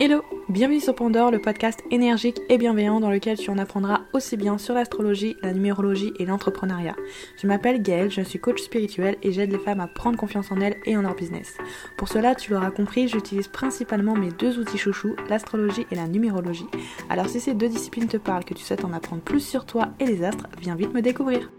Hello, bienvenue sur Pandore, le podcast énergique et bienveillant dans lequel tu en apprendras aussi bien sur l'astrologie, la numérologie et l'entrepreneuriat. Je m'appelle Gaëlle, je suis coach spirituel et j'aide les femmes à prendre confiance en elles et en leur business. Pour cela, tu l'auras compris, j'utilise principalement mes deux outils chouchous, l'astrologie et la numérologie. Alors si ces deux disciplines te parlent, que tu souhaites en apprendre plus sur toi et les astres, viens vite me découvrir.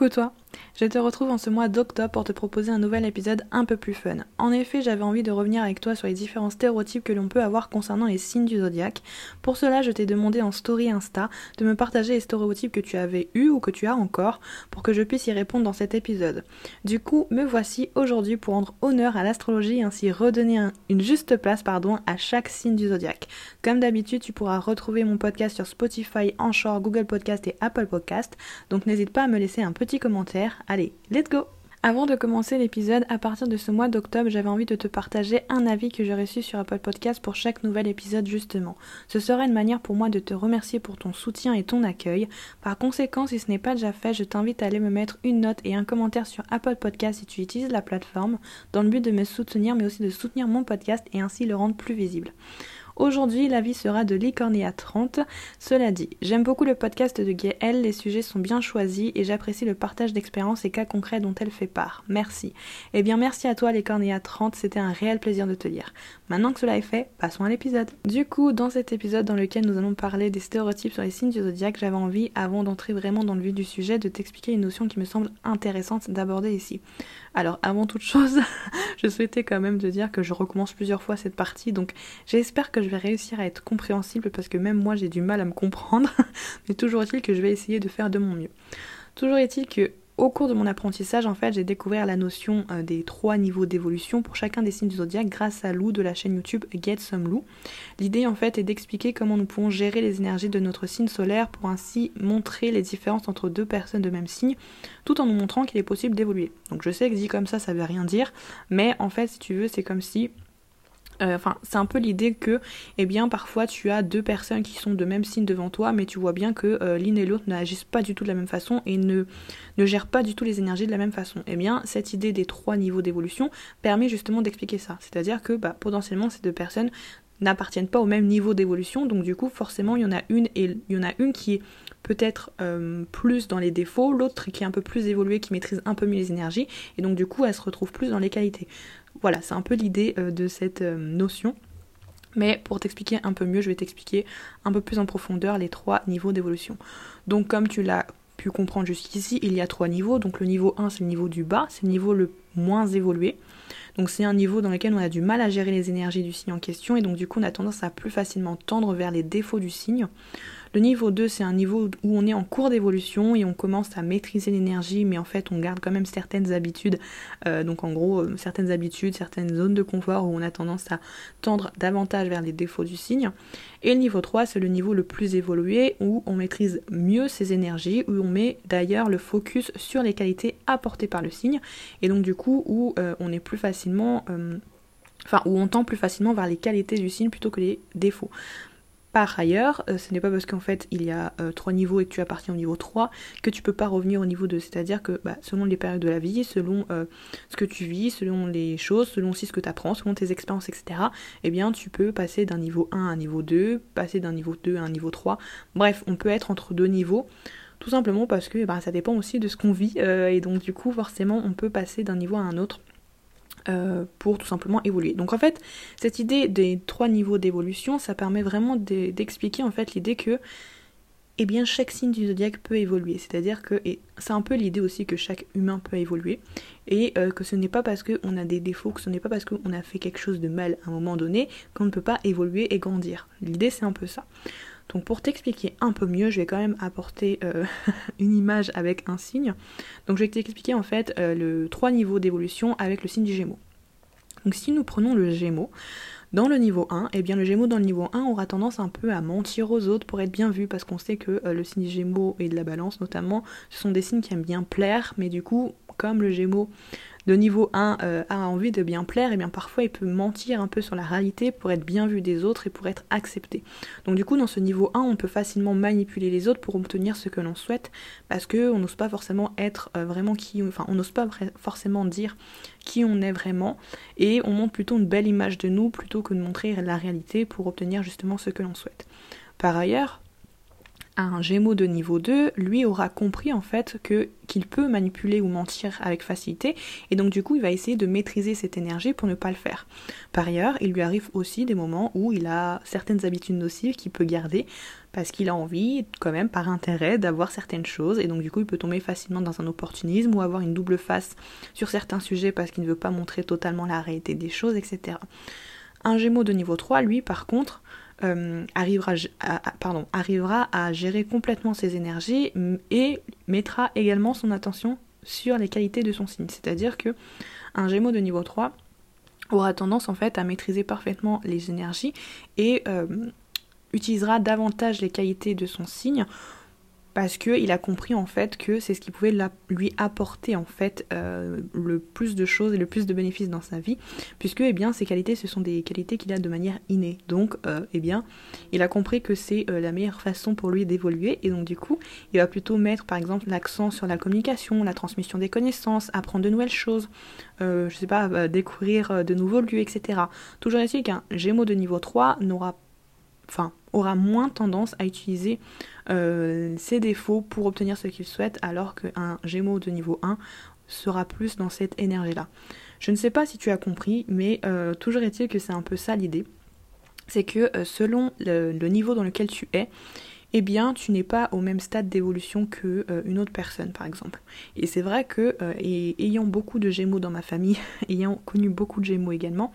Coucou toi je te retrouve en ce mois d'octobre pour te proposer un nouvel épisode un peu plus fun. En effet, j'avais envie de revenir avec toi sur les différents stéréotypes que l'on peut avoir concernant les signes du zodiaque. Pour cela, je t'ai demandé en story Insta de me partager les stéréotypes que tu avais eu ou que tu as encore pour que je puisse y répondre dans cet épisode. Du coup, me voici aujourd'hui pour rendre honneur à l'astrologie et ainsi redonner une juste place pardon, à chaque signe du zodiaque. Comme d'habitude, tu pourras retrouver mon podcast sur Spotify, Anchor, Google Podcast et Apple Podcast. Donc n'hésite pas à me laisser un petit commentaire Allez, let's go avant de commencer l'épisode, à partir de ce mois d'octobre, j'avais envie de te partager un avis que j'ai reçu sur Apple Podcast pour chaque nouvel épisode justement. Ce sera une manière pour moi de te remercier pour ton soutien et ton accueil. Par conséquent, si ce n'est pas déjà fait, je t'invite à aller me mettre une note et un commentaire sur Apple Podcast si tu utilises la plateforme, dans le but de me soutenir mais aussi de soutenir mon podcast et ainsi le rendre plus visible. Aujourd'hui, l'avis sera de Licornia 30. Cela dit, j'aime beaucoup le podcast de Gaëlle, les sujets sont bien choisis et j'apprécie le partage d'expériences et cas concrets dont elle fait part. Merci. Eh bien, merci à toi, Licornia 30, c'était un réel plaisir de te lire. Maintenant que cela est fait, passons à l'épisode. Du coup, dans cet épisode dans lequel nous allons parler des stéréotypes sur les signes du zodiaque, j'avais envie, avant d'entrer vraiment dans le vif du sujet, de t'expliquer une notion qui me semble intéressante d'aborder ici. Alors, avant toute chose, je souhaitais quand même te dire que je recommence plusieurs fois cette partie, donc j'espère que je vais réussir à être compréhensible parce que même moi j'ai du mal à me comprendre, mais toujours est-il que je vais essayer de faire de mon mieux. Toujours est-il que au cours de mon apprentissage, en fait, j'ai découvert la notion euh, des trois niveaux d'évolution pour chacun des signes du zodiaque grâce à Lou de la chaîne YouTube Get Some Lou. L'idée, en fait, est d'expliquer comment nous pouvons gérer les énergies de notre signe solaire pour ainsi montrer les différences entre deux personnes de même signe, tout en nous montrant qu'il est possible d'évoluer. Donc, je sais que dit comme ça, ça veut rien dire, mais en fait, si tu veux, c'est comme si euh, enfin, c'est un peu l'idée que, eh bien, parfois tu as deux personnes qui sont de même signe devant toi, mais tu vois bien que euh, l'une et l'autre n'agissent pas du tout de la même façon et ne, ne gèrent pas du tout les énergies de la même façon. Eh bien, cette idée des trois niveaux d'évolution permet justement d'expliquer ça. C'est-à-dire que, bah, potentiellement, ces deux personnes n'appartiennent pas au même niveau d'évolution, donc du coup, forcément, il y en a une qui est peut-être euh, plus dans les défauts, l'autre qui est un peu plus évoluée, qui maîtrise un peu mieux les énergies, et donc du coup elle se retrouve plus dans les qualités. Voilà, c'est un peu l'idée euh, de cette euh, notion. Mais pour t'expliquer un peu mieux, je vais t'expliquer un peu plus en profondeur les trois niveaux d'évolution. Donc comme tu l'as pu comprendre jusqu'ici, il y a trois niveaux. Donc le niveau 1, c'est le niveau du bas, c'est le niveau le moins évolué. Donc c'est un niveau dans lequel on a du mal à gérer les énergies du signe en question et donc du coup on a tendance à plus facilement tendre vers les défauts du signe. Le niveau 2, c'est un niveau où on est en cours d'évolution et on commence à maîtriser l'énergie, mais en fait, on garde quand même certaines habitudes. Euh, donc, en gros, euh, certaines habitudes, certaines zones de confort où on a tendance à tendre davantage vers les défauts du signe. Et le niveau 3, c'est le niveau le plus évolué où on maîtrise mieux ses énergies, où on met d'ailleurs le focus sur les qualités apportées par le signe. Et donc, du coup, où euh, on est plus facilement. Enfin, où on tend plus facilement vers les qualités du signe plutôt que les défauts. Par ailleurs, euh, ce n'est pas parce qu'en fait il y a euh, trois niveaux et que tu appartiens au niveau 3 que tu peux pas revenir au niveau 2. C'est-à-dire que bah, selon les périodes de la vie, selon euh, ce que tu vis, selon les choses, selon aussi ce que tu apprends, selon tes expériences, etc., eh bien tu peux passer d'un niveau 1 à un niveau 2, passer d'un niveau 2 à un niveau 3. Bref, on peut être entre deux niveaux. Tout simplement parce que bah, ça dépend aussi de ce qu'on vit et donc du coup forcément on peut passer d'un niveau à un autre. Euh, pour tout simplement évoluer. Donc en fait, cette idée des trois niveaux d'évolution, ça permet vraiment d'expliquer en fait l'idée que eh bien chaque signe du zodiaque peut évoluer. C'est-à-dire que, c'est un peu l'idée aussi que chaque humain peut évoluer, et euh, que ce n'est pas parce qu'on a des défauts, que ce n'est pas parce qu'on a fait quelque chose de mal à un moment donné qu'on ne peut pas évoluer et grandir. L'idée c'est un peu ça. Donc pour t'expliquer un peu mieux, je vais quand même apporter euh, une image avec un signe. Donc je vais t'expliquer en fait euh, le trois niveaux d'évolution avec le signe du Gémeaux. Donc si nous prenons le Gémeaux, dans le niveau 1, eh bien le Gémeaux dans le niveau 1 aura tendance un peu à mentir aux autres pour être bien vu parce qu'on sait que euh, le signe Gémeaux et de la Balance notamment, ce sont des signes qui aiment bien plaire, mais du coup, comme le Gémeaux de niveau 1 euh, a envie de bien plaire, et bien parfois il peut mentir un peu sur la réalité pour être bien vu des autres et pour être accepté. Donc du coup dans ce niveau 1 on peut facilement manipuler les autres pour obtenir ce que l'on souhaite parce que on n'ose pas forcément être euh, vraiment qui, enfin on n'ose pas forcément dire qui on est vraiment et on montre plutôt une belle image de nous plutôt que de montrer la réalité pour obtenir justement ce que l'on souhaite. Par ailleurs, un Gémeaux de niveau 2, lui aura compris en fait que qu'il peut manipuler ou mentir avec facilité et donc du coup il va essayer de maîtriser cette énergie pour ne pas le faire. Par ailleurs, il lui arrive aussi des moments où il a certaines habitudes nocives qu'il peut garder parce qu'il a envie quand même par intérêt d'avoir certaines choses et donc du coup il peut tomber facilement dans un opportunisme ou avoir une double face sur certains sujets parce qu'il ne veut pas montrer totalement la réalité des choses, etc. Un Gémeaux de niveau 3, lui par contre, euh, arrivera, à, gérer complètement ses énergies et mettra également son attention sur les qualités de son signe. C'est-à-dire que un Gémeaux de niveau 3 aura tendance en fait à maîtriser parfaitement les énergies et euh, utilisera davantage les qualités de son signe parce qu'il a compris en fait que c'est ce qui pouvait lui apporter en fait euh, le plus de choses et le plus de bénéfices dans sa vie, puisque eh bien ces qualités ce sont des qualités qu'il a de manière innée. Donc euh, eh bien il a compris que c'est euh, la meilleure façon pour lui d'évoluer et donc du coup il va plutôt mettre par exemple l'accent sur la communication, la transmission des connaissances, apprendre de nouvelles choses, je sais pas, découvrir de nouveaux lieux, etc. Toujours est-il qu'un Gémeaux de niveau 3 n'aura enfin aura moins tendance à utiliser euh, ses défauts pour obtenir ce qu'il souhaite, alors qu'un Gémeaux de niveau 1 sera plus dans cette énergie-là. Je ne sais pas si tu as compris, mais euh, toujours est-il que c'est un peu ça l'idée. C'est que euh, selon le, niveau dans lequel tu es, eh bien, tu n'es pas au même stade d'évolution que une autre personne, par exemple. Et c'est vrai que, ayant beaucoup de Gémeaux dans ma famille, ayant connu beaucoup de Gémeaux également,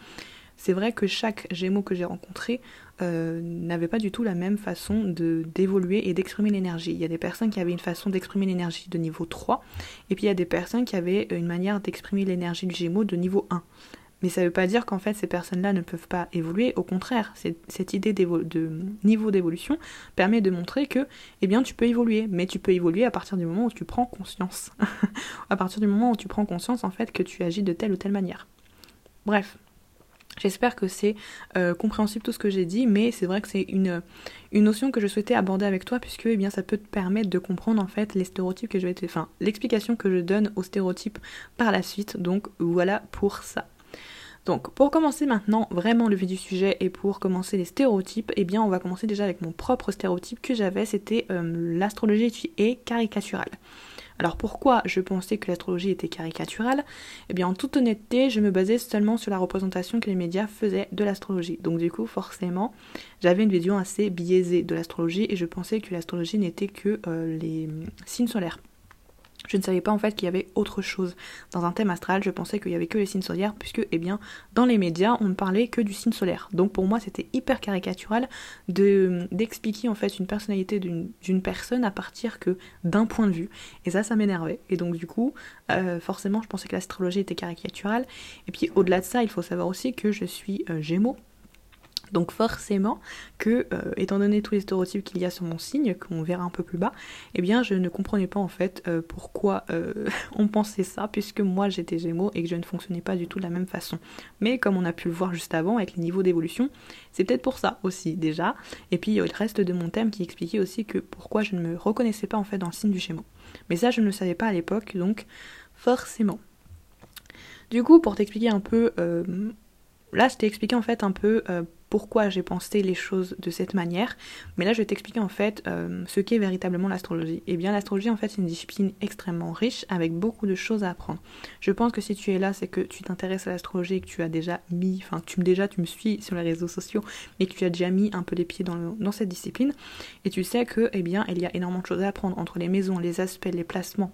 c'est vrai que chaque Gémeaux que j'ai rencontré euh, n'avaient pas du tout la même façon de d'évoluer et d'exprimer l'énergie. Il y a des personnes qui avaient une façon d'exprimer l'énergie de niveau 3, et puis il y a des personnes qui avaient une manière d'exprimer l'énergie du Gémeaux de niveau 1. Mais ça ne veut pas dire qu'en fait ces personnes-là ne peuvent pas évoluer, au contraire, cette idée de niveau d'évolution permet de montrer que eh bien, tu peux évoluer, mais tu peux évoluer à partir du moment où tu prends conscience. à partir du moment où tu prends conscience en fait que tu agis de telle ou telle manière. Bref, J'espère que c'est euh, compréhensible tout ce que j'ai dit, mais c'est vrai que c'est une, notion que je souhaitais aborder avec toi, puisque eh bien, ça peut te permettre de comprendre en fait les stéréotypes que je vais te... Enfin, l'explication que je donne aux stéréotypes par la suite, donc voilà pour ça. Donc pour commencer maintenant vraiment le vif du sujet et pour commencer les stéréotypes, eh bien on va commencer déjà avec mon propre stéréotype que j'avais, c'était euh, l'astrologie est caricaturale. Alors pourquoi je pensais que l'astrologie était caricaturale? Eh bien en toute honnêteté, je me basais seulement sur la représentation que les médias faisaient de l'astrologie. Donc du coup, forcément, j'avais une vision assez biaisée de l'astrologie et je pensais que l'astrologie n'était que euh, les signes solaires. Je ne savais pas en fait qu'il y avait autre chose. Dans un thème astral, je pensais qu'il y avait que les signes solaires, puisque, eh bien, dans les médias, on ne parlait que du signe solaire. Donc pour moi, c'était hyper caricatural de d'expliquer en fait une personnalité d'une personne à partir que d'un point de vue. Et ça, ça m'énervait. Et donc du coup, euh, forcément, je pensais que l'astrologie était caricaturale. Et puis au-delà de ça, il faut savoir aussi que je suis euh, Gémeaux. Donc forcément que, euh, étant donné tous les stéréotypes qu'il y a sur mon signe, qu'on verra un peu plus bas, eh bien je ne comprenais pas en fait euh, pourquoi euh, on pensait ça, puisque moi j'étais Gémeaux et que je ne fonctionnais pas du tout de la même façon. Mais comme on a pu le voir juste avant avec les niveaux d'évolution, c'est peut-être pour ça aussi déjà. Et puis il y a le reste de mon thème qui expliquait aussi que pourquoi je ne me reconnaissais pas en fait dans le signe du Gémeaux. Mais ça je ne le savais pas à l'époque, donc forcément. Du coup, pour t'expliquer un peu là, je t'ai expliqué en fait un peu pourquoi j'ai pensé les choses de cette manière, mais là je vais t'expliquer en fait euh, ce qu'est véritablement l'astrologie. Eh bien l'astrologie en fait c'est une discipline extrêmement riche avec beaucoup de choses à apprendre. Je pense que si tu es là c'est que tu t'intéresses à l'astrologie et que tu as déjà mis, enfin tu déjà tu me suis sur les réseaux sociaux et que tu as déjà mis un peu les pieds dans, dans cette discipline et tu sais que eh bien il y a énormément de choses à apprendre entre les maisons, les aspects, les placements,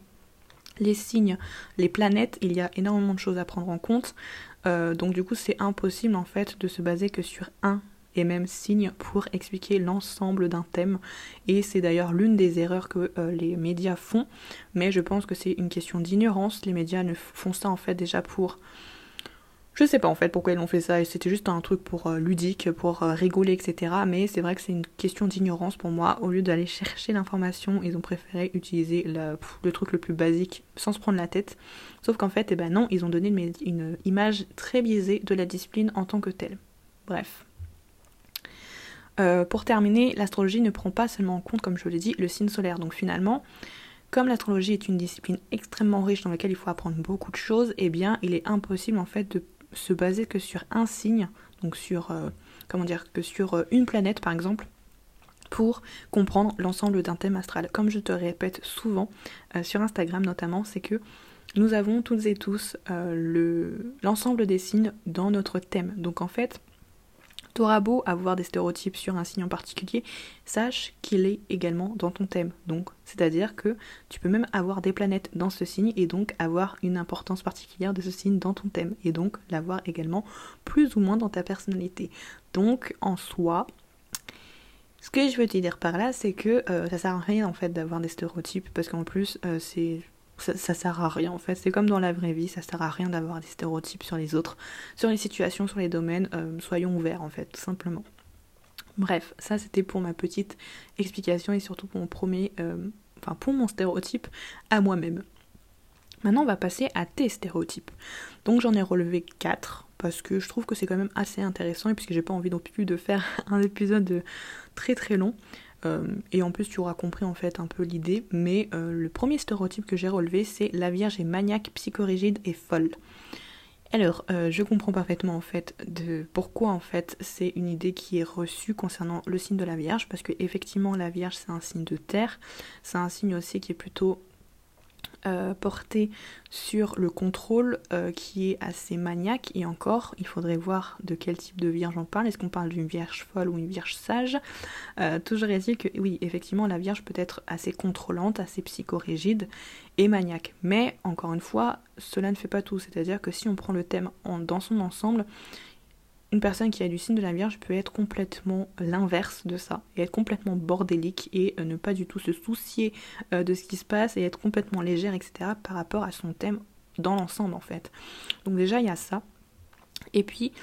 les signes, les planètes, il y a énormément de choses à prendre en compte. Euh, donc du coup c'est impossible en fait de se baser que sur un et même signe pour expliquer l'ensemble d'un thème. Et c'est d'ailleurs l'une des erreurs que euh, les médias font. Mais je pense que c'est une question d'ignorance. Les médias ne font ça en fait déjà pour Je sais pas en fait pourquoi ils ont fait ça, et c'était juste un truc pour euh, ludique, pour euh, rigoler, etc. Mais c'est vrai que c'est une question d'ignorance pour moi. Au lieu d'aller chercher l'information, ils ont préféré utiliser le truc le plus basique sans se prendre la tête. Sauf qu'en fait, eh ben non, ils ont donné une, une image très biaisée de la discipline en tant que telle. Bref. Euh, pour terminer, l'astrologie ne prend pas seulement en compte, comme je l'ai dit, le signe solaire. Donc finalement, comme l'astrologie est une discipline extrêmement riche dans laquelle il faut apprendre beaucoup de choses, eh bien, il est impossible en fait de se baser que sur un signe, donc sur euh, comment dire, que sur euh, une planète par exemple, pour comprendre l'ensemble d'un thème astral. Comme je te répète souvent sur Instagram notamment, c'est que nous avons toutes et tous l'ensemble des signes dans notre thème. Donc en fait, T'auras beau avoir des stéréotypes sur un signe en particulier, sache qu'il est également dans ton thème. Donc, c'est-à-dire que tu peux même avoir des planètes dans ce signe et donc avoir une importance particulière de ce signe dans ton thème et donc l'avoir également plus ou moins dans ta personnalité. Donc, en soi, ce que je veux te dire par là, c'est que euh, ça sert à rien en fait d'avoir des stéréotypes parce qu'en plus, euh, c'est ça, sert à rien en fait. C'est comme dans la vraie vie, ça sert à rien d'avoir des stéréotypes sur les autres, sur les situations, sur les domaines. Euh, soyons ouverts en fait, tout simplement. Bref, ça c'était pour ma petite explication et surtout pour mon premier, euh, enfin pour mon stéréotype à moi-même. Maintenant, on va passer à tes stéréotypes. Donc j'en ai relevé 4 parce que je trouve que c'est quand même assez intéressant et puisque j'ai pas envie non plus de faire un épisode très très long. Euh, et en plus, tu auras compris en fait un peu l'idée. Mais euh, le premier stéréotype que j'ai relevé, c'est la Vierge est maniaque, psychorigide et folle. Alors, euh, je comprends parfaitement en fait de pourquoi en fait c'est une idée qui est reçue concernant le signe de la Vierge, parce que effectivement la Vierge c'est un signe de terre, c'est un signe aussi qui est plutôt euh, porté sur le contrôle euh, qui est assez maniaque. Et encore il faudrait voir de quel type de vierge on parle. Est-ce qu'on parle d'une vierge folle ou une vierge sage? Euh, toujours est-il que oui effectivement la vierge peut être assez contrôlante assez psychorigide et maniaque. Mais encore une fois cela ne fait pas tout. C'est-à-dire que si on prend le thème dans son ensemble une personne qui a du signe de la Vierge peut être complètement l'inverse de ça, et être complètement bordélique et euh, ne pas du tout se soucier euh, de ce qui se passe et être complètement légère, etc. par rapport à son thème dans l'ensemble en fait. Donc déjà il y a ça. Et puis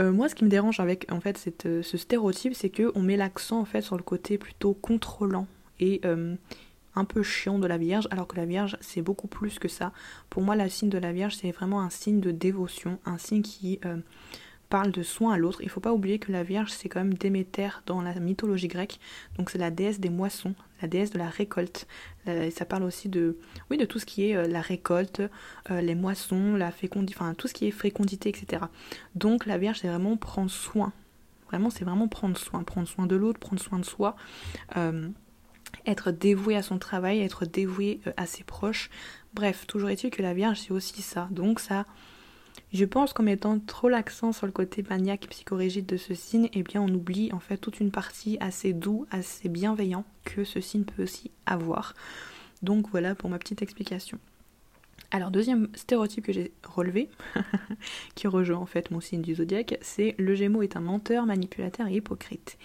euh, moi ce qui me dérange avec en fait cette, ce stéréotype c'est que on met l'accent en fait sur le côté plutôt contrôlant et un peu chiant de la Vierge, alors que la Vierge c'est beaucoup plus que ça. Pour moi la signe de la Vierge c'est vraiment un signe de dévotion, un signe qui parle de soin à l'autre. Il faut pas oublier que la Vierge, c'est quand même Déméter dans la mythologie grecque. Donc c'est la déesse des moissons, la déesse de la récolte. ça parle aussi de, oui, de tout ce qui est euh, la récolte, euh, les moissons, la fécondité, enfin tout ce qui est fécondité, etc. Donc la Vierge, c'est vraiment prendre soin. Vraiment, c'est vraiment prendre soin, prendre soin de l'autre, prendre soin de soi. Euh, être dévoué à son travail, être dévoué à ses proches. Bref, toujours est-il que la Vierge, c'est aussi ça. Donc ça je pense qu'en mettant trop l'accent sur le côté maniaque et psychorigide de ce signe, eh bien on oublie en fait toute une partie assez doux, assez bienveillant que ce signe peut aussi avoir. Donc voilà pour ma petite explication. Alors deuxième stéréotype que j'ai relevé, qui rejoint en fait mon signe du zodiaque, c'est le Gémeaux est un menteur, manipulateur et hypocrite.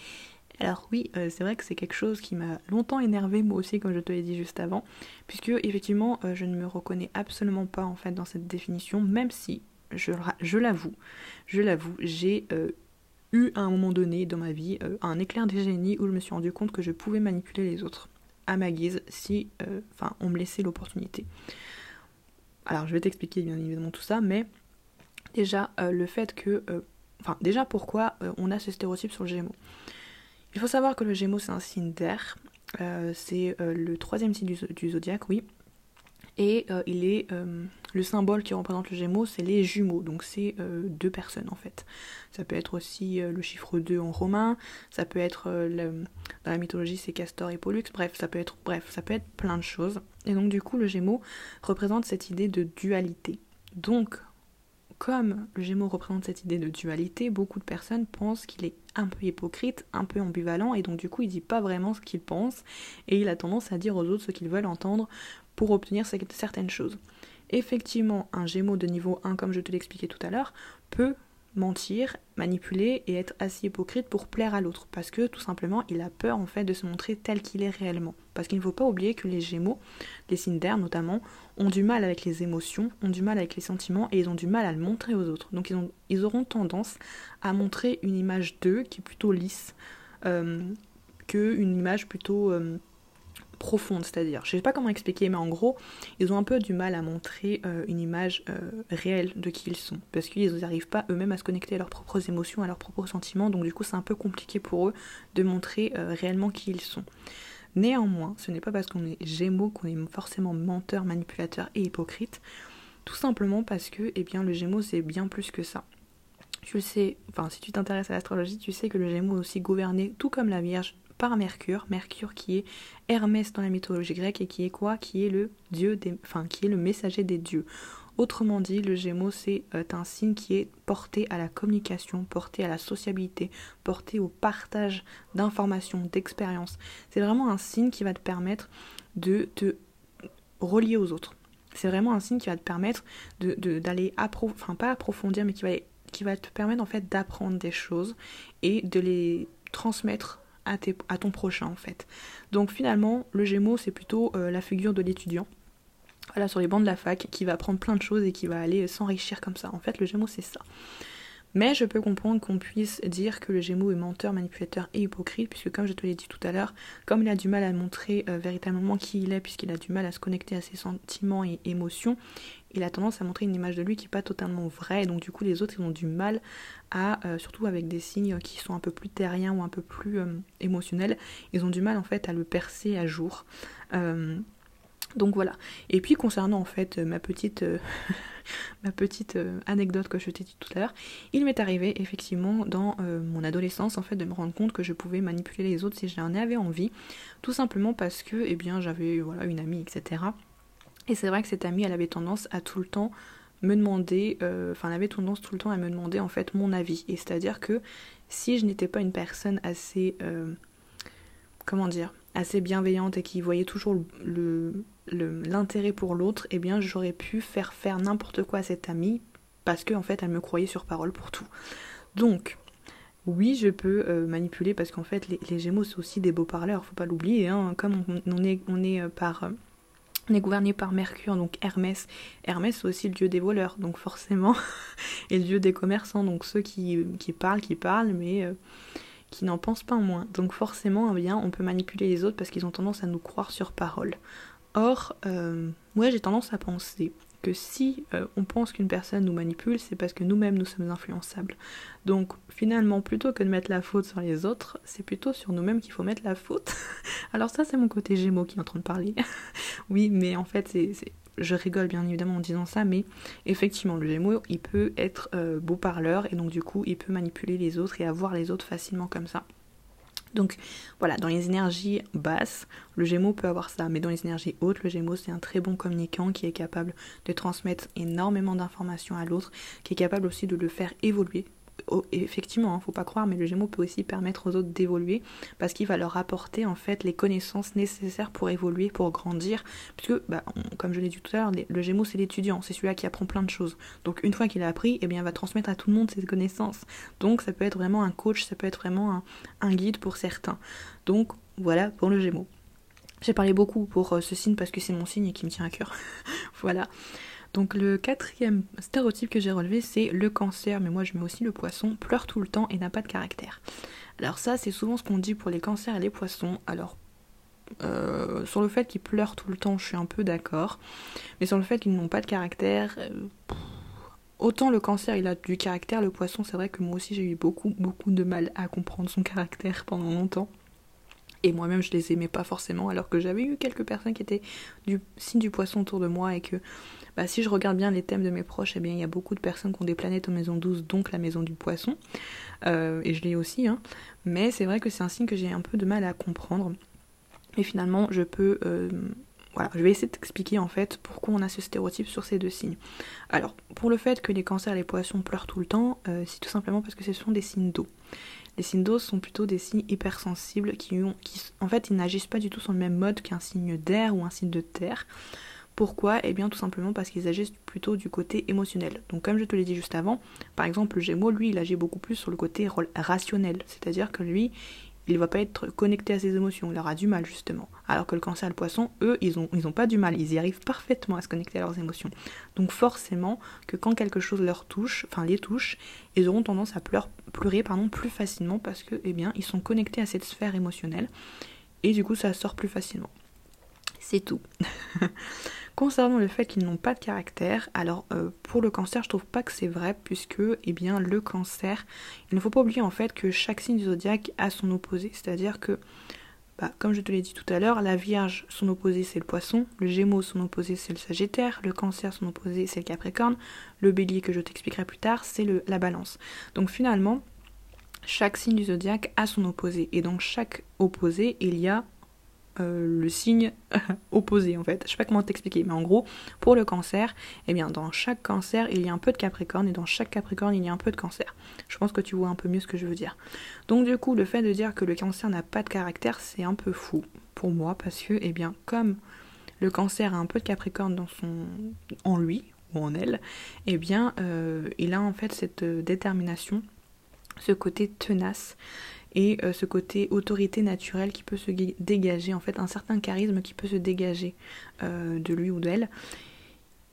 Alors oui, euh, c'est vrai que c'est quelque chose qui m'a longtemps énervé moi aussi, comme je te l'ai dit juste avant, puisque effectivement euh, je ne me reconnais absolument pas en fait dans cette définition, même si je, l'avoue, je l'avoue, j'ai euh, eu à un moment donné dans ma vie euh, un éclair de génie où je me suis rendu compte que je pouvais manipuler les autres à ma guise si euh, enfin on me laissait l'opportunité. Alors je vais t'expliquer bien évidemment tout ça, mais déjà le fait que enfin déjà pourquoi on a ce stéréotype sur le Gémeaux. Il faut savoir que le Gémeaux c'est un signe d'air, c'est le troisième signe du zodiaque, oui, et euh, il est euh, le symbole qui représente le Gémeaux, c'est les jumeaux, donc c'est euh, deux personnes en fait. Ça peut être aussi le chiffre 2 en romain, ça peut être dans la mythologie c'est Castor et Pollux, bref, ça peut être bref, ça peut être plein de choses. Et donc du coup le Gémeaux représente cette idée de dualité. Donc comme le Gémeaux représente cette idée de dualité, beaucoup de personnes pensent qu'il est un peu hypocrite, un peu ambivalent, et donc du coup il dit pas vraiment ce qu'il pense, et il a tendance à dire aux autres ce qu'ils veulent entendre pour obtenir certaines choses. Effectivement, un Gémeaux de niveau 1, comme je te l'expliquais tout à l'heure, peut mentir, manipuler et être assez hypocrite pour plaire à l'autre parce que tout simplement il a peur en fait de se montrer tel qu'il est réellement parce qu'il ne faut pas oublier que les Gémeaux, les signes d'air notamment, ont du mal avec les émotions, ont du mal avec les sentiments et ils ont du mal à le montrer aux autres. Donc ils auront tendance à montrer une image d'eux qui est plutôt lisse euh, qu'une image plutôt euh, profonde, c'est-à-dire, je sais pas comment expliquer, mais en gros, ils ont un peu du mal à montrer euh, une image euh, réelle de qui ils sont, parce qu'ils n'arrivent pas eux-mêmes à se connecter à leurs propres émotions, à leurs propres sentiments, donc du coup c'est un peu compliqué pour eux de montrer euh, réellement qui ils sont. Néanmoins, ce n'est pas parce qu'on est gémeaux qu'on est forcément menteur, manipulateur et hypocrite, tout simplement parce que, eh bien, le gémeaux c'est bien plus que ça. Tu le sais, enfin si tu t'intéresses à l'astrologie, tu sais que le gémeaux est aussi gouverné, tout comme la Vierge, par Mercure, Mercure qui est Hermès dans la mythologie grecque et qui est quoi? Qui est le dieu des, enfin qui est le messager des dieux. Autrement dit, le Gémeaux c'est euh, un signe qui est porté à la communication, porté à la sociabilité, porté au partage d'informations, d'expériences. C'est vraiment un signe qui va te permettre de te relier aux autres. C'est vraiment un signe qui va te permettre d'aller de, enfin pas approfondir, mais qui va, qui va te permettre en fait d'apprendre des choses et de les transmettre à, ton prochain en fait. Donc finalement, le Gémeaux, c'est plutôt euh, la figure de l'étudiant. Voilà, sur les bancs de la fac, qui va apprendre plein de choses et qui va aller s'enrichir comme ça. En fait, le Gémeaux, c'est ça. Mais je peux comprendre qu'on puisse dire que le Gémeaux est menteur, manipulateur et hypocrite, puisque comme je te l'ai dit tout à l'heure, comme il a du mal à montrer euh, véritablement qui il est, puisqu'il a du mal à se connecter à ses sentiments et émotions, il a tendance à montrer une image de lui qui n'est pas totalement vraie, donc du coup les autres ils ont du mal à, euh, surtout avec des signes qui sont un peu plus terriens ou un peu plus euh, émotionnels, ils ont du mal en fait à le percer à jour. Donc voilà. Et puis concernant en fait ma petite, euh, ma petite euh, anecdote que je t'ai dit tout à l'heure, il m'est arrivé effectivement dans euh, mon adolescence en fait de me rendre compte que je pouvais manipuler les autres si j'en avais envie, tout simplement parce que eh bien j'avais voilà une amie etc. Et c'est vrai que cette amie elle avait tendance à tout le temps me demander, enfin elle avait tendance tout le temps à me demander en fait mon avis. Et c'est-à-dire que si je n'étais pas une personne assez, comment dire, assez bienveillante et qui voyait toujours le, l'intérêt pour l'autre, eh bien j'aurais pu faire faire n'importe quoi à cette amie parce qu'en en fait elle me croyait sur parole pour tout. Donc oui, je peux euh, manipuler parce qu'en fait les, Gémeaux c'est aussi des beaux parleurs, faut pas l'oublier. Comme on, est, euh, euh, gouverné par Mercure, donc Hermès. Hermès, c'est aussi le dieu des voleurs, donc forcément, et le dieu des commerçants, donc ceux qui, qui parlent, qui parlent, mais qui n'en pensent pas moins. Donc forcément, eh bien, on peut manipuler les autres parce qu'ils ont tendance à nous croire sur parole. Or, euh, moi j'ai tendance à penser que si euh, on pense qu'une personne nous manipule, c'est parce que nous-mêmes nous sommes influençables. Donc finalement, plutôt que de mettre la faute sur les autres, c'est plutôt sur nous-mêmes qu'il faut mettre la faute. Alors ça, c'est mon côté gémeaux qui est en train de parler. oui, mais en fait, c'est, je rigole bien évidemment en disant ça, mais effectivement, le gémeaux, il peut être euh, beau parleur, et donc du coup, il peut manipuler les autres et avoir les autres facilement comme ça. Donc voilà, dans les énergies basses, le Gémeaux peut avoir ça, mais dans les énergies hautes, le Gémeaux c'est un très bon communicant qui est capable de transmettre énormément d'informations à l'autre, qui est capable aussi de le faire évoluer effectivement, hein, faut pas croire, mais le Gémeaux peut aussi permettre aux autres d'évoluer parce qu'il va leur apporter en fait les connaissances nécessaires pour évoluer, pour grandir. Puisque, bah, comme je l'ai dit tout à l'heure, le Gémeaux c'est l'étudiant, c'est celui-là qui apprend plein de choses. Donc une fois qu'il a appris, eh bien, il va transmettre à tout le monde ses connaissances. Donc ça peut être vraiment un coach, ça peut être vraiment un, guide pour certains. Donc voilà pour le Gémeaux. J'ai parlé beaucoup pour euh, ce signe parce que c'est mon signe et qui me tient à cœur. voilà. Donc le quatrième stéréotype que j'ai relevé, c'est le cancer, mais moi je mets aussi le poisson, pleure tout le temps et n'a pas de caractère. Alors ça, c'est souvent ce qu'on dit pour les cancers et les poissons. Alors euh, sur le fait qu'ils pleurent tout le temps, je suis un peu d'accord. Mais sur le fait qu'ils n'ont pas de caractère, euh, autant le cancer il a du caractère, le poisson c'est vrai que moi aussi j'ai eu beaucoup beaucoup de mal à comprendre son caractère pendant longtemps. Et moi-même je les aimais pas forcément alors que j'avais eu quelques personnes qui étaient du signe du poisson autour de moi et que bah, si je regarde bien les thèmes de mes proches, eh bien, il y a beaucoup de personnes qui ont des planètes en maison 12, donc la maison du poisson. Euh, et je l'ai aussi, hein. mais c'est vrai que c'est un signe que j'ai un peu de mal à comprendre. Et finalement, je peux. Euh, voilà, je vais essayer de t'expliquer en fait pourquoi on a ce stéréotype sur ces deux signes. Alors, pour le fait que les cancers et les poissons pleurent tout le temps, euh, c'est tout simplement parce que ce sont des signes d'eau. Les signes d'eau sont plutôt des signes hypersensibles qui, en fait, ils n'agissent pas du tout sur le même mode qu'un signe d'air ou un signe de terre. Pourquoi Eh bien tout simplement parce qu'ils agissent plutôt du côté émotionnel. Donc comme je te l'ai dit juste avant, par exemple le Gémeaux, lui, il agit beaucoup plus sur le côté rationnel. C'est-à-dire que lui, il ne va pas être connecté à ses émotions, il aura du mal justement. Alors que le cancer et le poisson, eux, ils n'ont ils ont pas du mal, ils y arrivent parfaitement à se connecter à leurs émotions. Donc forcément que quand quelque chose leur touche, enfin les touche, ils auront tendance à pleurer pardon, plus facilement parce que eh bien, ils sont connectés à cette sphère émotionnelle et du coup ça sort plus facilement. C'est tout. Concernant le fait qu'ils n'ont pas de caractère, alors euh, pour le cancer, je trouve pas que c'est vrai puisque eh bien le cancer, il ne faut pas oublier en fait que chaque signe du zodiaque a son opposé, c'est-à-dire que bah, comme je te l'ai dit tout à l'heure, la Vierge, son opposé c'est le Poisson, le Gémeaux, son opposé c'est le Sagittaire, le Cancer, son opposé c'est le Capricorne, le Bélier que je t'expliquerai plus tard, c'est la Balance. Donc finalement, chaque signe du zodiaque a son opposé et donc chaque opposé, il y a euh, le signe opposé en fait. Je sais pas comment t'expliquer, mais en gros, pour le cancer, eh bien dans chaque cancer, il y a un peu de capricorne et dans chaque capricorne, il y a un peu de cancer. Je pense que tu vois un peu mieux ce que je veux dire. Donc du coup, le fait de dire que le cancer n'a pas de caractère, c'est un peu fou pour moi parce que, eh bien, comme le cancer a un peu de capricorne dans son en lui ou en elle, eh bien, euh, il a en fait cette euh, détermination, ce côté tenace et euh, ce côté autorité naturelle qui peut se dégager, en fait un certain charisme qui peut se dégager euh, de lui ou d'elle,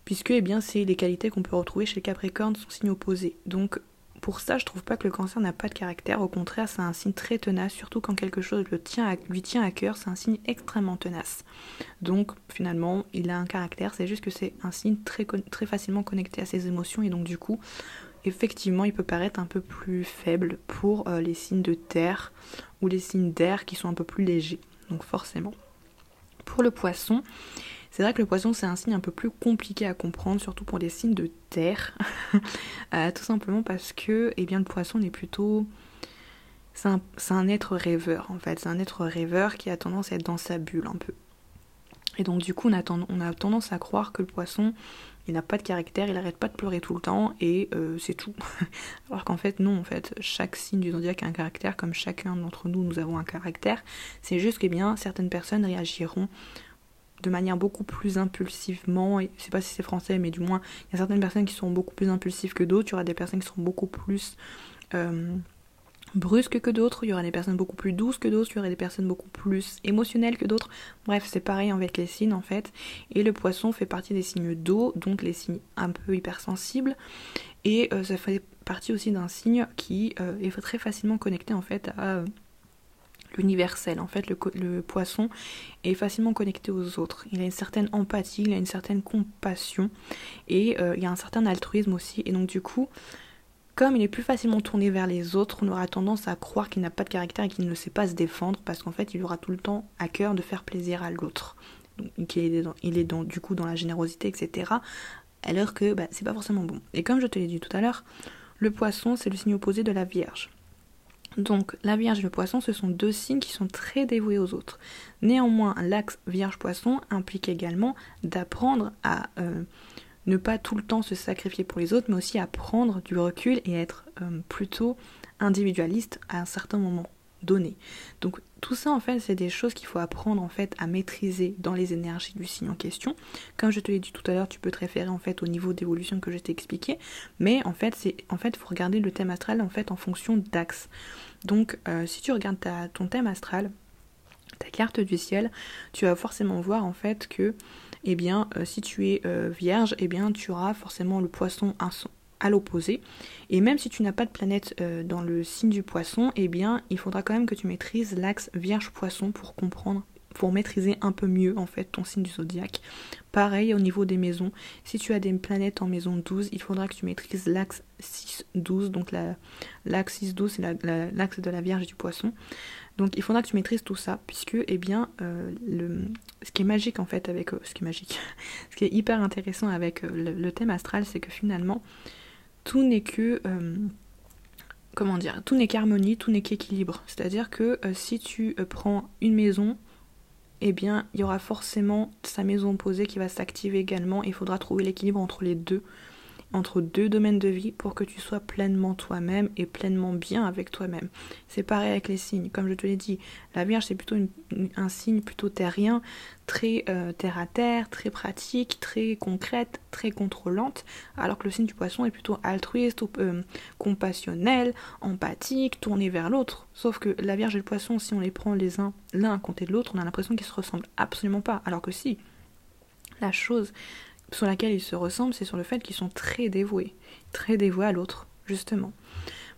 puisque eh bien c'est les qualités qu'on peut retrouver chez le Capricorne, son signe opposé. Donc pour ça, je trouve pas que le cancer n'a pas de caractère, au contraire, c'est un signe très tenace, surtout quand quelque chose le lui tient à cœur, c'est un signe extrêmement tenace. Donc finalement, il a un caractère, c'est juste que c'est un signe très facilement connecté à ses émotions, et donc du coup, effectivement, il peut paraître un peu plus faible pour euh, les signes de terre ou les signes d'air qui sont un peu plus légers. Donc forcément. Pour le poisson, c'est vrai que le poisson c'est un signe un peu plus compliqué à comprendre, surtout pour les signes de terre. Euh, tout simplement parce que eh bien, le poisson est plutôt... C'est un, être rêveur en fait, c'est un être rêveur qui a tendance à être dans sa bulle un peu. Et donc du coup on a tendance à croire que le poisson il n'a pas de caractère, il arrête pas de pleurer tout le temps et euh, c'est tout. Alors qu'en fait non, en fait, chaque signe du zodiaque a un caractère, comme chacun d'entre nous nous avons un caractère. C'est juste que bien certaines personnes réagiront de manière beaucoup plus impulsivement, et je sais pas si c'est français, mais du moins il y a certaines personnes qui sont beaucoup plus impulsives que d'autres, il y aura des personnes qui seront beaucoup plus euh, brusques que d'autres, il y aura des personnes beaucoup plus douces que d'autres, il y aura des personnes beaucoup plus émotionnelles que d'autres. Bref, c'est pareil avec les signes en fait. Et le poisson fait partie des signes d'eau, donc les signes un peu hypersensibles. Et euh, ça fait partie aussi d'un signe qui euh, est très facilement connecté en fait à euh, l'universel. En fait, le, le, poisson est facilement connecté aux autres. Il a une certaine empathie, il a une certaine compassion et il y a un certain altruisme aussi. Et donc du coup, comme il est plus facilement tourné vers les autres, on aura tendance à croire qu'il n'a pas de caractère et qu'il ne sait pas se défendre parce qu'en fait il aura tout le temps à cœur de faire plaisir à l'autre. Il est, dans, du coup dans la générosité, etc. Alors que bah, c'est pas forcément bon. Et comme je te l'ai dit tout à l'heure, le poisson c'est le signe opposé de la Vierge. Donc la Vierge et le Poisson, ce sont deux signes qui sont très dévoués aux autres. Néanmoins, l'axe Vierge-Poisson implique également d'apprendre à euh, ne pas tout le temps se sacrifier pour les autres, mais aussi à prendre du recul et être euh, plutôt individualiste à un certain moment donné. Donc tout ça en fait c'est des choses qu'il faut apprendre en fait à maîtriser dans les énergies du signe en question. Comme je te l'ai dit tout à l'heure, tu peux te référer en fait au niveau d'évolution que je t'ai expliqué, mais en fait c'est en fait faut regarder le thème astral en fait en fonction d'axes. Donc euh, si tu regardes ton thème astral, ta carte du ciel, tu vas forcément voir en fait que eh bien, euh, si tu es euh, vierge, eh bien, tu auras forcément le poisson à l'opposé. Et même si tu n'as pas de planète euh, dans le signe du poisson, eh bien, il faudra quand même que tu maîtrises l'axe vierge-poisson pour comprendre pour maîtriser un peu mieux en fait ton signe du zodiaque. Pareil au niveau des maisons, si tu as des planètes en maison 12, il faudra que tu maîtrises l'axe 6-12, donc l'axe 6-12 c'est l'axe de la Vierge et du Poisson. Donc il faudra que tu maîtrises tout ça, puisque eh bien euh, ce qui est magique en fait avec euh, ce qui est magique, ce qui est hyper intéressant avec euh, le, thème astral, c'est que finalement tout n'est que comment dire, tout n'est qu'harmonie, tout n'est qu'équilibre. C'est-à-dire que si tu prends une maison, eh bien il y aura forcément sa maison opposée qui va s'activer également. Il faudra trouver l'équilibre entre les deux entre deux domaines de vie pour que tu sois pleinement toi-même et pleinement bien avec toi-même. C'est pareil avec les signes. Comme je te l'ai dit, la Vierge, c'est plutôt un signe plutôt terrien, très euh, terre à terre, très pratique, très concrète, très contrôlante, alors que le signe du poisson est plutôt altruiste, euh, compassionnel, empathique, tourné vers l'autre. Sauf que la Vierge et le poisson, si on les prend les uns l'un à côté de l'autre, on a l'impression qu'ils se ressemblent absolument pas. Alors que si, la chose sur laquelle ils se ressemblent, c'est sur le fait qu'ils sont très dévoués, très dévoués à l'autre, justement.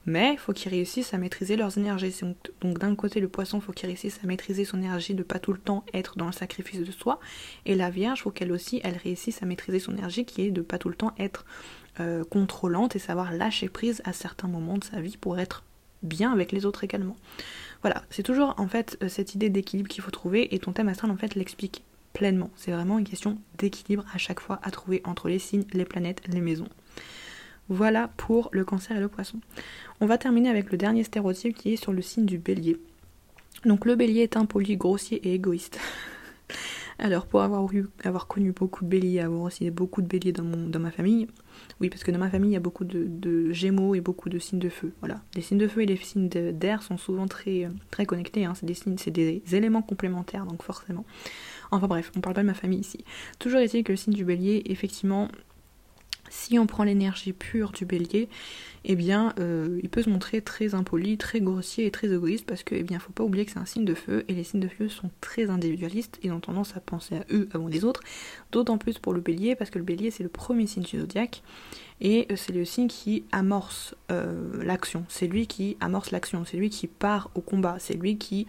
Mais il faut qu'ils réussissent à maîtriser leurs énergies. Donc d'un côté, le poisson, il faut qu'il réussisse à maîtriser son énergie, de pas tout le temps être dans le sacrifice de soi. Et la Vierge, il faut qu'elle aussi, elle réussisse à maîtriser son énergie, qui est de pas tout le temps être euh, contrôlante et savoir lâcher prise à certains moments de sa vie pour être bien avec les autres également. Voilà, c'est toujours en fait euh, cette idée d'équilibre qu'il faut trouver et ton thème astral en fait l'explique pleinement. C'est vraiment une question d'équilibre à chaque fois à trouver entre les signes, les planètes, les maisons. Voilà pour le cancer et le poisson. On va terminer avec le dernier stéréotype qui est sur le signe du bélier. Donc le bélier est impoli, grossier et égoïste. Alors pour avoir, eu, avoir connu beaucoup de béliers, avoir aussi beaucoup de béliers dans, mon, dans ma famille, oui parce que dans ma famille il y a beaucoup de, gémeaux et beaucoup de signes de feu. Voilà, les signes de feu et les signes d'air sont souvent très, très connectés, hein. c'est des signes, c'est des éléments complémentaires donc forcément. Enfin bref, on parle pas de ma famille ici. Toujours est-il que le signe du bélier, effectivement, si on prend l'énergie pure du bélier, eh bien, euh, il peut se montrer très impoli, très grossier et très égoïste parce que, eh bien, faut pas oublier que c'est un signe de feu et les signes de feu sont très individualistes et ont tendance à penser à eux avant les autres. D'autant plus pour le bélier parce que le bélier c'est le premier signe du zodiaque et euh, c'est le signe qui amorce euh, l'action. C'est lui qui amorce l'action, c'est lui qui part au combat, c'est lui qui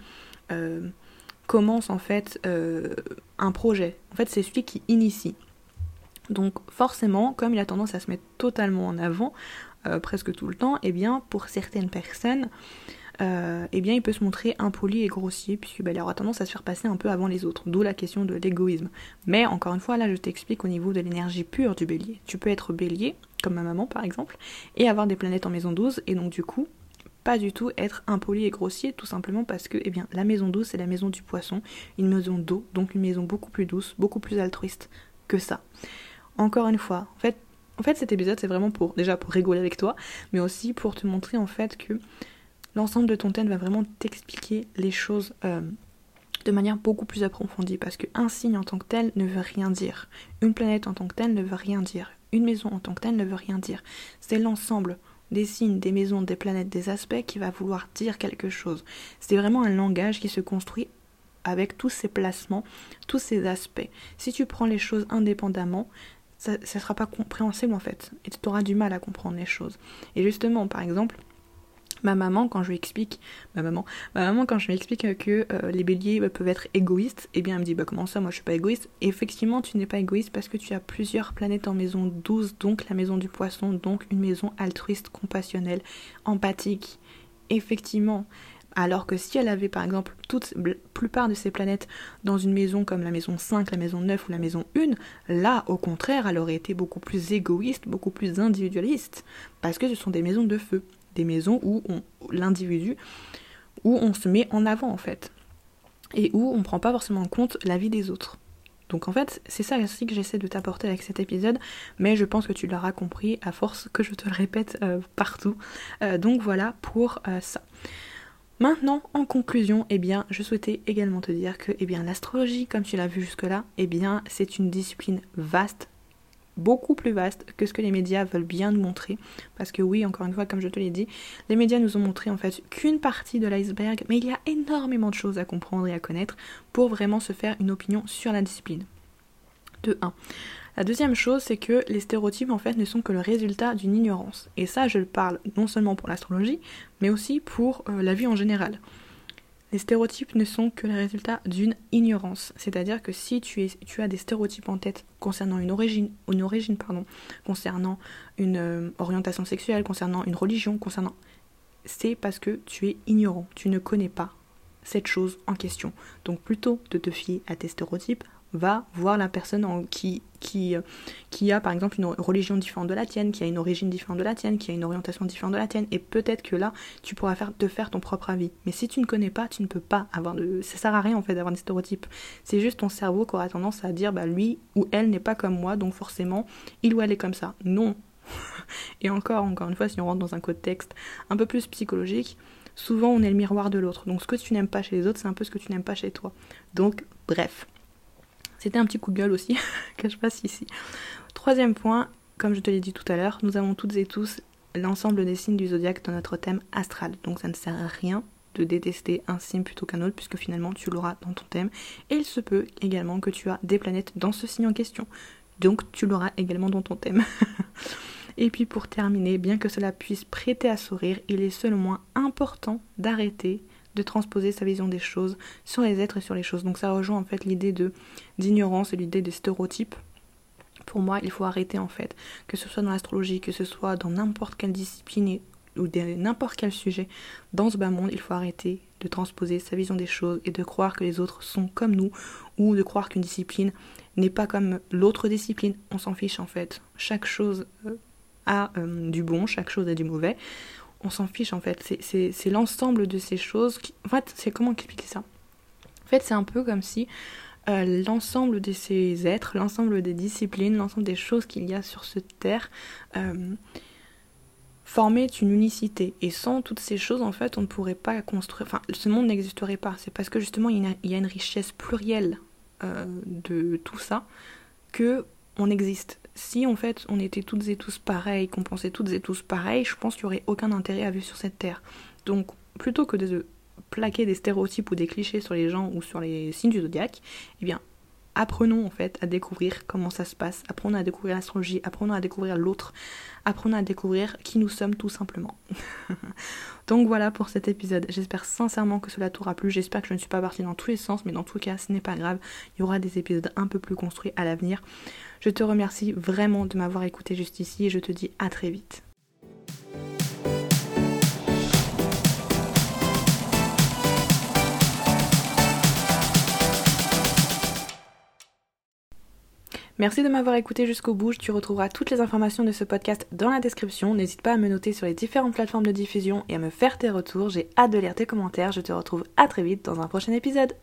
commence en fait un projet. En fait, c'est celui qui initie. Donc forcément, comme il a tendance à se mettre totalement en avant, euh, presque tout le temps, et eh bien pour certaines personnes, euh, eh bien il peut se montrer impoli et grossier, puisqu'il bah, aura tendance à se faire passer un peu avant les autres, d'où la question de l'égoïsme. Mais encore une fois, là je t'explique au niveau de l'énergie pure du bélier. Tu peux être bélier, comme ma maman par exemple, et avoir des planètes en maison 12, et donc du coup, pas du tout être impoli et grossier, tout simplement parce que eh bien, la maison douce c'est la maison du poisson, une maison d'eau, donc une maison beaucoup plus douce, beaucoup plus altruiste que ça. Encore une fois, en fait, en fait cet épisode c'est vraiment pour déjà pour rigoler avec toi, mais aussi pour te montrer en fait que l'ensemble de ton thème va vraiment t'expliquer les choses euh, de manière beaucoup plus approfondie parce qu'un signe en tant que tel ne veut rien dire, une planète en tant que telle ne veut rien dire, une maison en tant que telle ne veut rien dire. C'est l'ensemble des signes, des maisons, des planètes, des aspects qui va vouloir dire quelque chose. C'est vraiment un langage qui se construit avec tous ces placements, tous ces aspects. Si tu prends les choses indépendamment, ça ne sera pas compréhensible en fait. Et tu auras du mal à comprendre les choses. Et justement, par exemple, ma maman, quand je lui explique, ma maman, ma maman, quand je lui que euh, les béliers peuvent être égoïstes, eh bien elle me dit, bah comment ça, moi je suis pas égoïste? Effectivement, tu n'es pas égoïste parce que tu as plusieurs planètes en maison 12, donc la maison du poisson, donc une maison altruiste, compassionnelle, empathique. Effectivement, alors que si elle avait par exemple toute la plupart de ces planètes dans une maison comme la maison 5, la maison 9 ou la maison 1, là au contraire elle aurait été beaucoup plus égoïste, beaucoup plus individualiste. Parce que ce sont des maisons de feu, des maisons où l'individu, où on se met en avant en fait. Et où on ne prend pas forcément en compte la vie des autres. Donc en fait, c'est ça aussi que j'essaie de t'apporter avec cet épisode, mais je pense que tu l'auras compris à force que je te le répète euh, partout. Euh, donc voilà pour euh, ça. Maintenant, en conclusion, eh bien, je souhaitais également te dire que, eh l'astrologie, comme tu l'as vu jusque-là, eh c'est une discipline vaste, beaucoup plus vaste que ce que les médias veulent bien nous montrer. Parce que oui, encore une fois, comme je te l'ai dit, les médias nous ont montré en fait qu'une partie de l'iceberg, mais il y a énormément de choses à comprendre et à connaître pour vraiment se faire une opinion sur la discipline. De 1. La deuxième chose, c'est que les stéréotypes en fait ne sont que le résultat d'une ignorance. Et ça, je le parle non seulement pour l'astrologie, mais aussi pour euh, la vie en général. Les stéréotypes ne sont que le résultat d'une ignorance. C'est-à-dire que si tu, es, tu, as des stéréotypes en tête concernant une origine, une concernant une euh, orientation sexuelle, concernant une religion, concernant. C'est parce que tu es ignorant, tu ne connais pas cette chose en question. Donc plutôt de te fier à tes stéréotypes, va voir la personne en, qui, qui, qui a par exemple une religion différente de la tienne, qui a une origine différente de la tienne, qui a une orientation différente de la tienne, et peut-être que là, tu pourras faire, te faire ton propre avis. Mais si tu ne connais pas, tu ne peux pas avoir de... Ça sert à rien en fait d'avoir des stéréotypes. C'est juste ton cerveau qui aura tendance à dire, bah lui ou elle n'est pas comme moi, donc forcément, il ou elle est comme ça. Non, Et encore, encore une fois, si on rentre dans un contexte un peu plus psychologique, souvent on est le miroir de l'autre. Donc ce que tu n'aimes pas chez les autres, c'est un peu ce que tu n'aimes pas chez toi. Donc, bref. C'était un petit coup de gueule aussi que je passe ici. Troisième point, comme je te l'ai dit tout à l'heure, nous avons toutes et tous l'ensemble des signes du zodiaque dans notre thème astral. Donc ça ne sert à rien de détester un signe plutôt qu'un autre, puisque finalement tu l'auras dans ton thème. Et il se peut également que tu as des planètes dans ce signe en question. Donc tu l'auras également dans ton thème. Et puis pour terminer, bien que cela puisse prêter à sourire, il est seulement important d'arrêter de transposer sa vision des choses sur les êtres et sur les choses. Donc ça rejoint en fait l'idée de d'ignorance et l'idée des stéréotypes. Pour moi, il faut arrêter en fait, que ce soit dans l'astrologie, que ce soit dans n'importe quelle discipline ou n'importe quel sujet dans ce bas monde, il faut arrêter de transposer sa vision des choses et de croire que les autres sont comme nous ou de croire qu'une discipline n'est pas comme l'autre discipline. On s'en fiche en fait. Chaque chose euh, a euh, du bon, chaque chose a du mauvais. On s'en fiche en fait. C'est l'ensemble de ces choses. En fait, c'est comment expliquer ça? En fait, c'est un peu comme si euh, l'ensemble de ces êtres, l'ensemble des disciplines, l'ensemble des choses qu'il y a sur cette terre former une unicité. Et sans toutes ces choses, en fait, on ne pourrait pas construire. Enfin, ce monde n'existerait pas. C'est parce que justement, il y a, une richesse plurielle euh, de tout ça que on existe. Si en fait on était toutes et tous pareils, qu'on pensait toutes et tous pareils, je pense qu'il n'y aurait aucun intérêt à vivre sur cette terre. Donc plutôt que de plaquer des stéréotypes ou des clichés sur les gens ou sur les signes du zodiaque, eh bien apprenons en fait à découvrir comment ça se passe, apprenons à découvrir l'astrologie, apprenons à découvrir l'autre, apprenons à découvrir qui nous sommes tout simplement. Donc voilà pour cet épisode. J'espère sincèrement que cela t'aura plu. J'espère que je ne suis pas partie dans tous les sens, mais dans tout cas, ce n'est pas grave. Il y aura des épisodes un peu plus construits à l'avenir. Je te remercie vraiment de m'avoir écouté juste ici et je te dis à très vite. Merci de m'avoir écouté jusqu'au bout. Tu retrouveras toutes les informations de ce podcast dans la description. N'hésite pas à me noter sur les différentes plateformes de diffusion et à me faire tes retours. J'ai hâte de lire tes commentaires. Je te retrouve à très vite dans un prochain épisode.